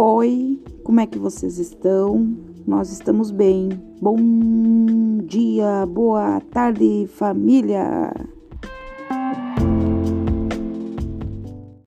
Oi, como é que vocês estão? Nós estamos bem. Bom dia, boa tarde, família.